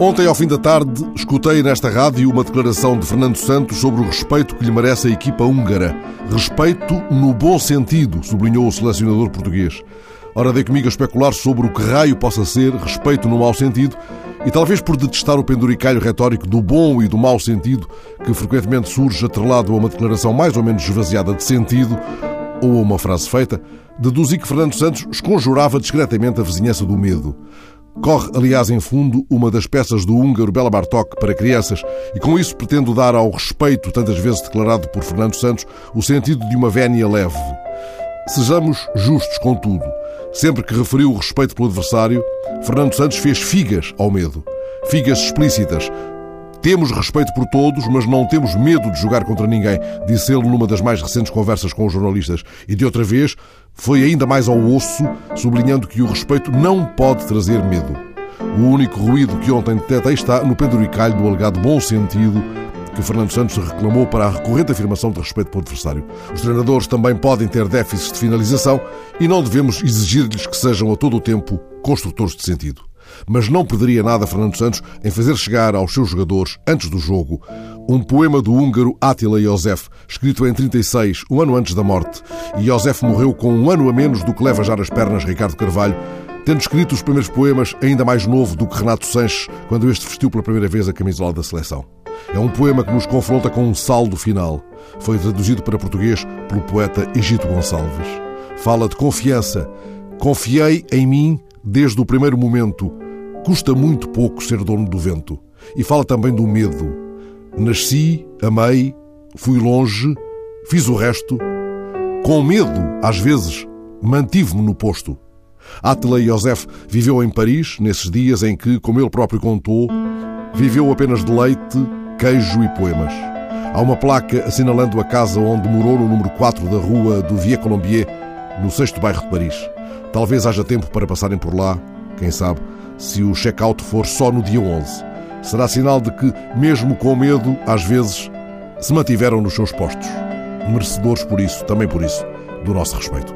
Ontem, ao fim da tarde, escutei nesta rádio uma declaração de Fernando Santos sobre o respeito que lhe merece a equipa húngara. Respeito no bom sentido, sublinhou o selecionador português. Ora, dei comigo a especular sobre o que raio possa ser respeito no mau sentido e talvez por detestar o penduricalho retórico do bom e do mau sentido que frequentemente surge atrelado a uma declaração mais ou menos esvaziada de sentido ou a uma frase feita, deduzi que Fernando Santos esconjurava discretamente a vizinhança do medo. Corre, aliás, em fundo, uma das peças do húngaro Bela Bartok para crianças e com isso pretendo dar ao respeito, tantas vezes declarado por Fernando Santos, o sentido de uma vénia leve. Sejamos justos, contudo. Sempre que referiu o respeito pelo adversário, Fernando Santos fez figas ao medo. Figas explícitas. Temos respeito por todos, mas não temos medo de jogar contra ninguém, disse ele numa das mais recentes conversas com os jornalistas. E de outra vez, foi ainda mais ao osso, sublinhando que o respeito não pode trazer medo. O único ruído que ontem detetei está no penduricalho do alegado bom sentido que Fernando Santos reclamou para a recorrente afirmação de respeito pelo adversário. Os treinadores também podem ter déficits de finalização e não devemos exigir-lhes que sejam a todo o tempo construtores de sentido. Mas não perderia nada Fernando Santos em fazer chegar aos seus jogadores, antes do jogo, um poema do húngaro Attila Josef, escrito em 36, um ano antes da morte. E Josef morreu com um ano a menos do que leva já as pernas Ricardo Carvalho, tendo escrito os primeiros poemas ainda mais novo do que Renato Sanches, quando este vestiu pela primeira vez a camisola da seleção. É um poema que nos confronta com um saldo final. Foi traduzido para português pelo poeta Egito Gonçalves. Fala de confiança. Confiei em mim desde o primeiro momento. Custa muito pouco ser dono do vento. E fala também do medo. Nasci, amei, fui longe, fiz o resto. Com medo, às vezes, mantive-me no posto. Attila Josef viveu em Paris nesses dias em que, como ele próprio contou, viveu apenas de leite, queijo e poemas. Há uma placa assinalando a casa onde morou no número 4 da rua do Vieux Colombier, no sexto bairro de Paris. Talvez haja tempo para passarem por lá, quem sabe, se o check-out for só no dia 11. Será sinal de que, mesmo com medo, às vezes, se mantiveram nos seus postos. Merecedores por isso, também por isso, do nosso respeito.